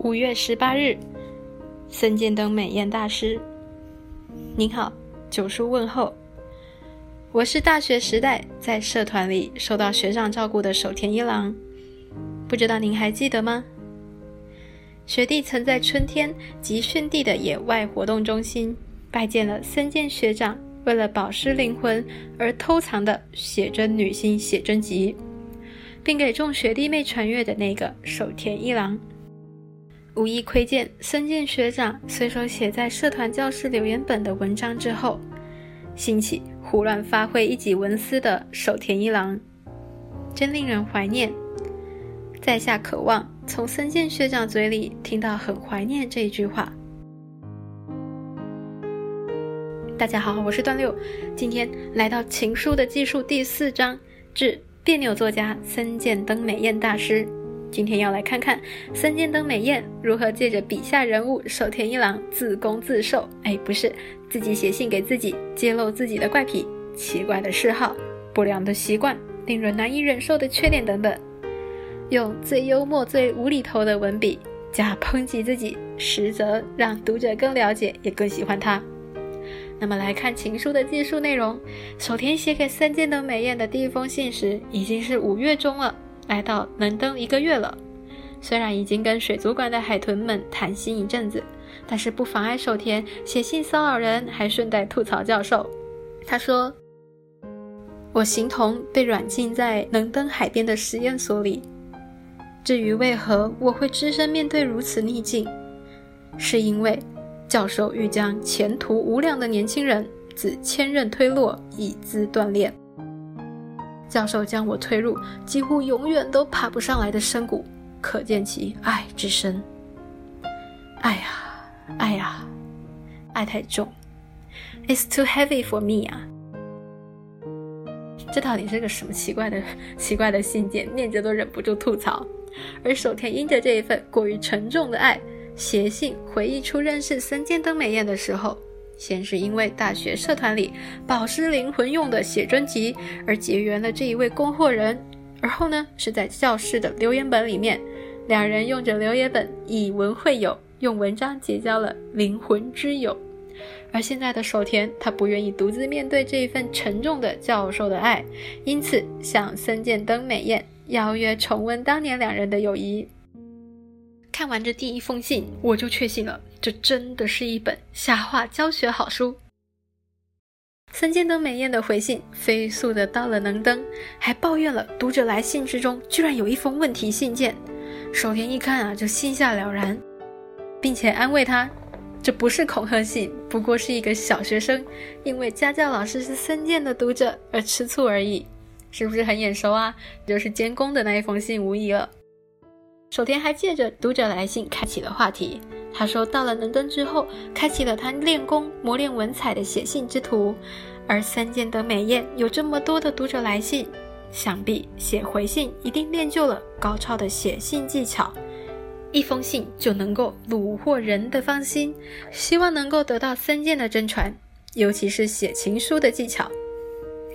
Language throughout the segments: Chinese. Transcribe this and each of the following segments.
五月十八日，森见登美彦大师，您好，九叔问候。我是大学时代在社团里受到学长照顾的守田一郎，不知道您还记得吗？学弟曾在春天集训地的野外活动中心拜见了森见学长，为了保湿灵魂而偷藏的写真女星写真集，并给众学弟妹传阅的那个守田一郎。无意窥见森见学长随手写在社团教室留言本的文章之后，兴起胡乱发挥一己文思的守田一郎，真令人怀念。在下渴望从森见学长嘴里听到“很怀念”这一句话。大家好，我是段六，今天来到《情书的技术》第四章，致别扭作家森见登美彦大师。今天要来看看森见登美彦如何借着笔下人物守田一郎自攻自受，哎，不是自己写信给自己，揭露自己的怪癖、奇怪的嗜好、不良的习惯、令人难以忍受的缺点等等，用最幽默、最无厘头的文笔加抨击自己，实则让读者更了解，也更喜欢他。那么来看情书的技术内容，守田写给森见登美彦的第一封信时，已经是五月中了。来到能登一个月了，虽然已经跟水族馆的海豚们谈心一阵子，但是不妨碍守田写信骚扰人，还顺带吐槽教授。他说：“我形同被软禁在能登海边的实验所里。至于为何我会只身面对如此逆境，是因为教授欲将前途无量的年轻人自千仞推落，以资锻炼。”教授将我推入几乎永远都爬不上来的深谷，可见其爱之深。爱呀，爱呀，爱太重，It's too heavy for me 啊！这到底是个什么奇怪的、奇怪的信件？念着都忍不住吐槽。而守田因着这一份过于沉重的爱，写信回忆出认识森见登美彦的时候。先是因为大学社团里保湿灵魂用的写真集而结缘了这一位供货人，而后呢是在教室的留言本里面，两人用着留言本以文会友，用文章结交了灵魂之友。而现在的守田，他不愿意独自面对这一份沉重的教授的爱，因此向森见登美彦邀约重温当年两人的友谊。看完这第一封信，我就确信了，这真的是一本瞎话教学好书。森见登美彦的回信飞速的到了能登，还抱怨了读者来信之中居然有一封问题信件。守田一看啊，就心下了然，并且安慰他，这不是恐吓信，不过是一个小学生因为家教老师是森见的读者而吃醋而已，是不是很眼熟啊？就是监工的那一封信无疑了。守田还借着读者来信开启了话题。他说，到了伦敦之后，开启了他练功、磨练文采的写信之途。而三见得美艳有这么多的读者来信，想必写回信一定练就了高超的写信技巧，一封信就能够虏获人的芳心。希望能够得到三见的真传，尤其是写情书的技巧。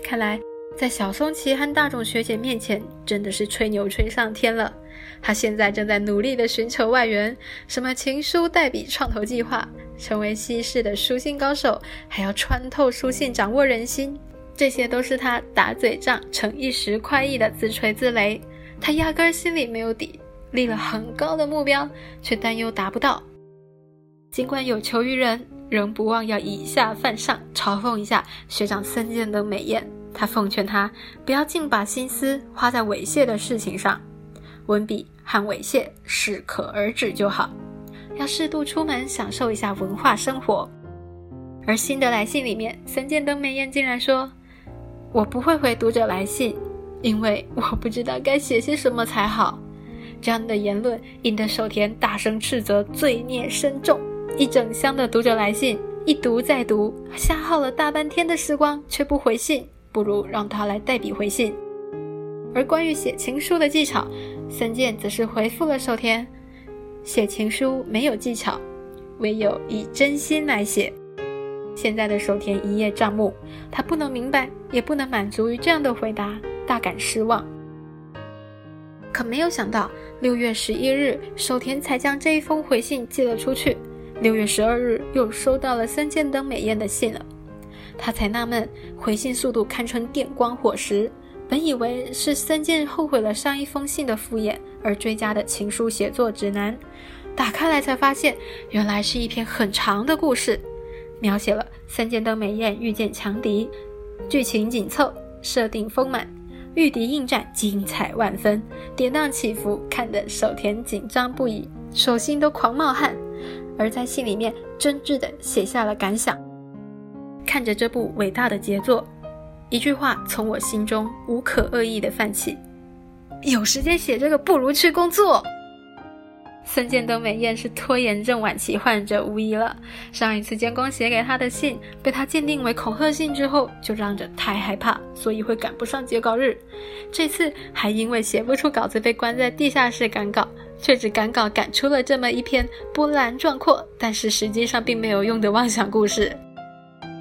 看来，在小松崎和大冢学姐面前，真的是吹牛吹上天了。他现在正在努力地寻求外援，什么情书代笔创投计划，成为西式的书信高手，还要穿透书信掌握人心，这些都是他打嘴仗逞一时快意的自吹自擂。他压根儿心里没有底，立了很高的目标，却担忧达不到。尽管有求于人，仍不忘要以下犯上，嘲讽一下学长森见的美艳。他奉劝他不要尽把心思花在猥亵的事情上。文笔和猥亵适可而止就好，要适度出门享受一下文化生活。而新的来信里面，森见登美彦竟然说：“我不会回读者来信，因为我不知道该写些什么才好。”这样的言论引得守田大声斥责，罪孽深重。一整箱的读者来信，一读再读，消耗了大半天的时光却不回信，不如让他来代笔回信。而关于写情书的技巧，森健则是回复了守田：“写情书没有技巧，唯有以真心来写。”现在的守田一叶障目，他不能明白，也不能满足于这样的回答，大感失望。可没有想到，六月十一日，守田才将这一封回信寄了出去。六月十二日，又收到了三剑登美彦的信了。他才纳闷，回信速度堪称电光火石。本以为是三剑后悔了上一封信的敷衍而追加的情书写作指南，打开来才发现，原来是一篇很长的故事，描写了三剑登美彦遇见强敌，剧情紧凑，设定丰满。御敌应战精彩万分，跌宕起伏，看得守田紧张不已，手心都狂冒汗。而在信里面真挚的写下了感想。看着这部伟大的杰作，一句话从我心中无可恶意地泛起：有时间写这个，不如去工作。森见登美彦是拖延症晚期患者无疑了。上一次监工写给他的信被他鉴定为恐吓信之后，就嚷着太害怕，所以会赶不上截稿日。这次还因为写不出稿子被关在地下室赶稿，却只赶稿赶出了这么一篇波澜壮阔，但是实际上并没有用的妄想故事。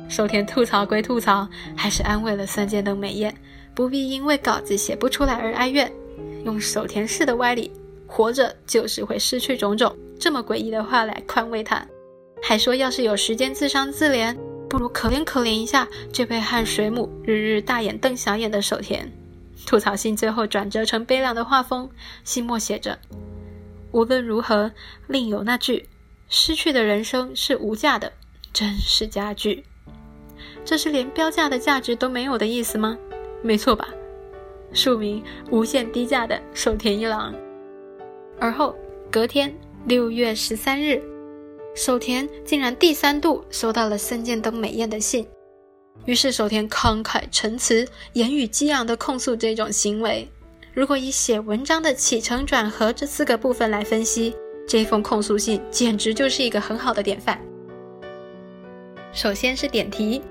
寿田吐槽归吐槽，还是安慰了森见登美彦，不必因为稿子写不出来而哀怨，用守田式的歪理。活着就是会失去种种，这么诡异的话来宽慰他，还说要是有时间自伤自怜，不如可怜可怜一下这被汗水母日日大眼瞪小眼的守田。吐槽信最后转折成悲凉的画风，信末写着：无论如何，另有那句失去的人生是无价的，真是佳句。这是连标价的价值都没有的意思吗？没错吧？署名无限低价的守田一郎。而后，隔天六月十三日，守田竟然第三度收到了森见登美彦的信。于是守田慷慨陈词，言语激昂地控诉这种行为。如果以写文章的起承转合这四个部分来分析，这封控诉信简直就是一个很好的典范。首先是点题，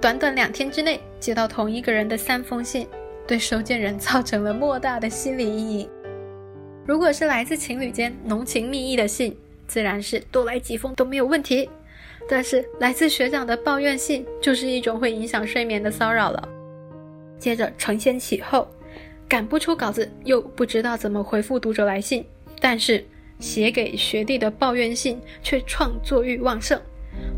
短短两天之内接到同一个人的三封信，对收件人造成了莫大的心理阴影。如果是来自情侣间浓情蜜意的信，自然是多来几封都没有问题。但是来自学长的抱怨信，就是一种会影响睡眠的骚扰了。接着承先启后，赶不出稿子，又不知道怎么回复读者来信，但是写给学弟的抱怨信却创作欲旺盛，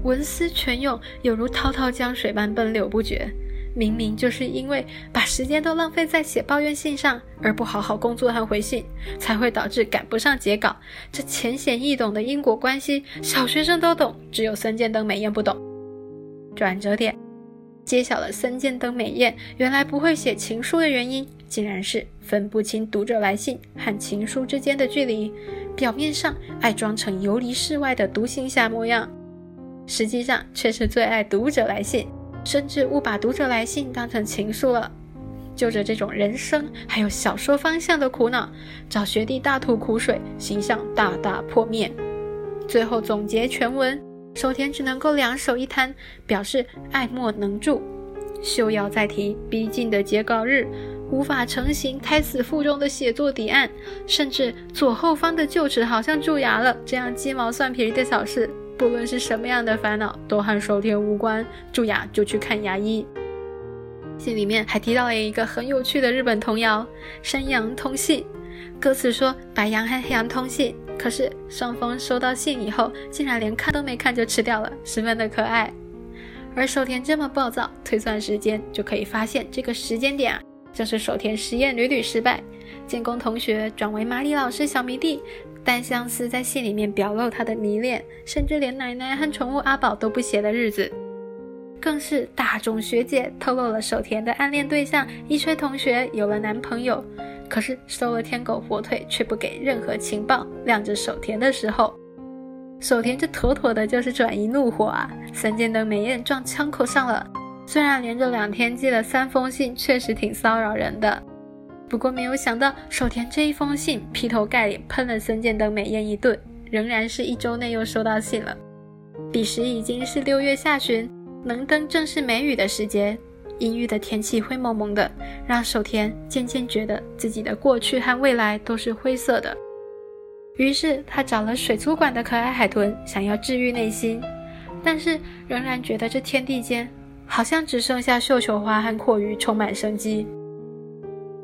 文思泉涌，犹如滔滔江水般奔流不绝。明明就是因为把时间都浪费在写抱怨信上，而不好好工作和回信，才会导致赶不上截稿。这浅显易懂的因果关系，小学生都懂，只有森见登美艳不懂。转折点揭晓了森见登美艳原来不会写情书的原因，竟然是分不清读者来信和情书之间的距离。表面上爱装成游离世外的独行侠模样，实际上却是最爱读者来信。甚至误把读者来信当成情书了，就着这种人生还有小说方向的苦恼，找学弟大吐苦水，形象大大破灭。最后总结全文，守田只能够两手一摊，表示爱莫能助。休要再提逼近的截稿日，无法成型胎死腹中的写作底案，甚至左后方的臼齿好像蛀牙了，这样鸡毛蒜皮的小事。不论是什么样的烦恼，都和守田无关。蛀牙就去看牙医。信里面还提到了一个很有趣的日本童谣《山羊通信》，歌词说白羊和黑羊通信，可是双方收到信以后，竟然连看都没看就吃掉了，十分的可爱。而守田这么暴躁，推算时间就可以发现这个时间点啊，正是守田实验屡屡失败，建工同学转为马里老师小迷弟。单相思在信里面表露他的迷恋，甚至连奶奶和宠物阿宝都不写的日子，更是大众学姐透露了守田的暗恋对象一吹同学有了男朋友，可是收了天狗火腿却不给任何情报，晾着守田的时候，守田这妥妥的就是转移怒火啊！三件灯美艳撞枪口上了，虽然连着两天寄了三封信，确实挺骚扰人的。不过没有想到，守田这一封信劈头盖脸喷了森见登美彦一顿，仍然是一周内又收到信了。彼时已经是六月下旬，能登正是梅雨的时节，阴郁的天气灰蒙蒙的，让守田渐渐觉得自己的过去和未来都是灰色的。于是他找了水族馆的可爱海豚，想要治愈内心，但是仍然觉得这天地间好像只剩下绣球花和阔鱼充满生机。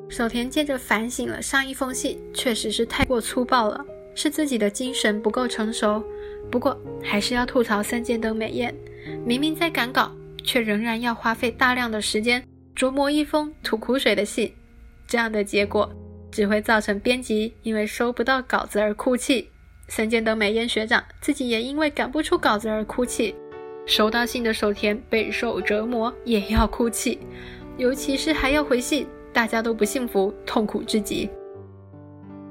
守田接着反省了上一封信，确实是太过粗暴了，是自己的精神不够成熟。不过还是要吐槽三间灯美彦，明明在赶稿，却仍然要花费大量的时间琢磨一封吐苦水的信。这样的结果只会造成编辑因为收不到稿子而哭泣，三间灯美彦学长自己也因为赶不出稿子而哭泣。收到信的守田备受折磨，也要哭泣，尤其是还要回信。大家都不幸福，痛苦至极。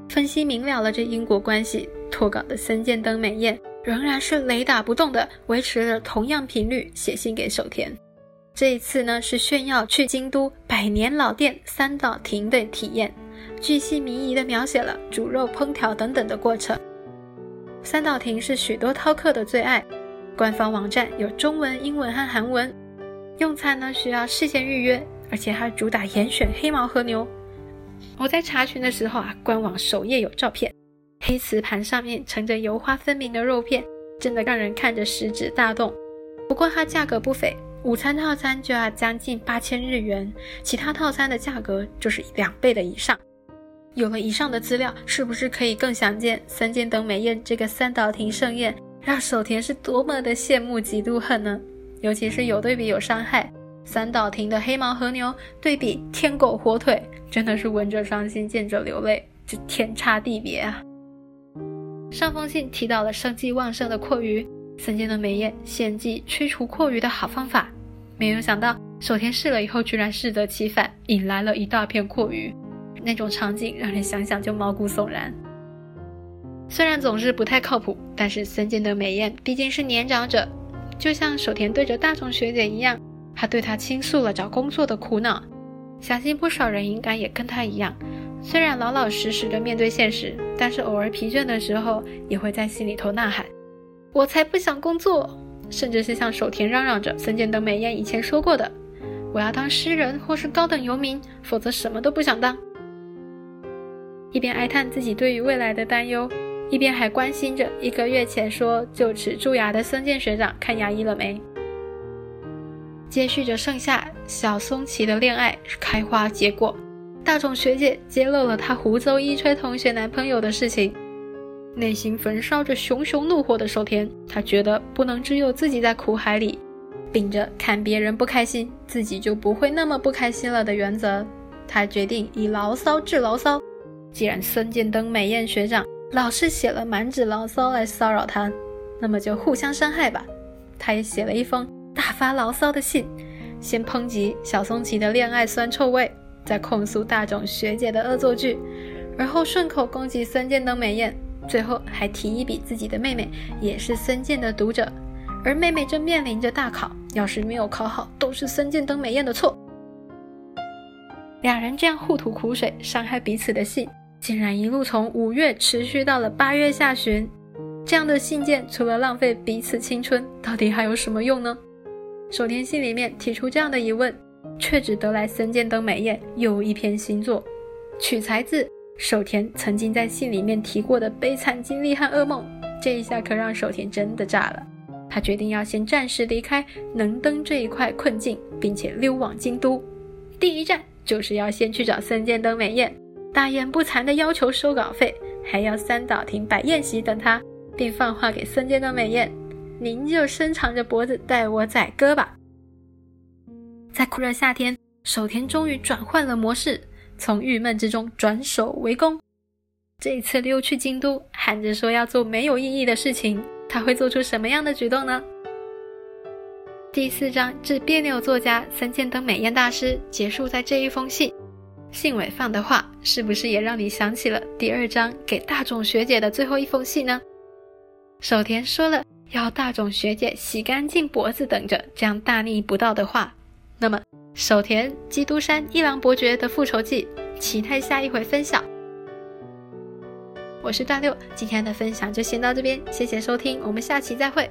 分析明了了这因果关系，脱稿的森见登美彦仍然是雷打不动的维持了同样频率写信给守田。这一次呢，是炫耀去京都百年老店三岛亭的体验，巨细靡遗的描写了煮肉、烹调等等的过程。三岛亭是许多饕客的最爱，官方网站有中文、英文和韩文，用餐呢需要事先预约。而且还主打严选黑毛和牛。我在查询的时候啊，官网首页有照片，黑瓷盘上面盛着油花分明的肉片，真的让人看着食指大动。不过它价格不菲，午餐套餐就要将近八千日元，其他套餐的价格就是两倍的以上。有了以上的资料，是不是可以更想见三间等美宴这个三岛亭盛宴，让守田是多么的羡慕嫉妒恨呢？尤其是有对比有伤害。三岛亭的黑毛和牛对比天狗火腿，真的是闻着伤心，见着流泪，这天差地别啊！上封信提到了生机旺盛的阔鱼，森间的美艳献祭驱除阔鱼的好方法，没有想到守田试了以后，居然适得其反，引来了一大片阔鱼，那种场景让人想想就毛骨悚然。虽然总是不太靠谱，但是森间的美艳毕竟是年长者，就像守田对着大众学姐一样。他对他倾诉了找工作的苦恼，相信不少人应该也跟他一样，虽然老老实实的面对现实，但是偶尔疲倦的时候，也会在心里头呐喊：“我才不想工作！”甚至是向守田嚷嚷着森见登美彦以前说过的：“我要当诗人或是高等游民，否则什么都不想当。”一边哀叹自己对于未来的担忧，一边还关心着一个月前说就此蛀牙的森见学长看牙医了没。接续着盛夏，小松崎的恋爱开花结果，大冢学姐揭露了她胡诌一吹同学男朋友的事情，内心焚烧着熊熊怒火的寿田，他觉得不能只有自己在苦海里，秉着看别人不开心，自己就不会那么不开心了的原则，他决定以牢骚治牢骚。既然森见登美彦学长老是写了满纸牢骚来骚扰他，那么就互相伤害吧。他也写了一封。大发牢骚的信，先抨击小松崎的恋爱酸臭味，再控诉大冢学姐的恶作剧，而后顺口攻击森见登美彦，最后还提一笔自己的妹妹也是森见的读者，而妹妹正面临着大考，要是没有考好，都是森见登美彦的错。两人这样互吐苦水、伤害彼此的信，竟然一路从五月持续到了八月下旬。这样的信件，除了浪费彼此青春，到底还有什么用呢？守田信里面提出这样的疑问，却只得来森见登美彦又一篇新作，取材自守田曾经在信里面提过的悲惨经历和噩梦。这一下可让守田真的炸了，他决定要先暂时离开能登这一块困境，并且溜往京都。第一站就是要先去找森见登美彦，大言不惭的要求收稿费，还要三岛亭摆宴席等他，并放话给森见登美彦。您就伸长着脖子带我宰割吧。在酷热夏天，守田终于转换了模式，从郁闷之中转守为攻。这一次溜去京都，喊着说要做没有意义的事情，他会做出什么样的举动呢？第四章致别扭作家三间灯美艳大师结束在这一封信，信尾放的话是不是也让你想起了第二章给大众学姐的最后一封信呢？守田说了。要大冢学姐洗干净脖子等着，这样大逆不道的话，那么守田基督山一郎伯爵的复仇记，期待下一回分享。我是大六，今天的分享就先到这边，谢谢收听，我们下期再会。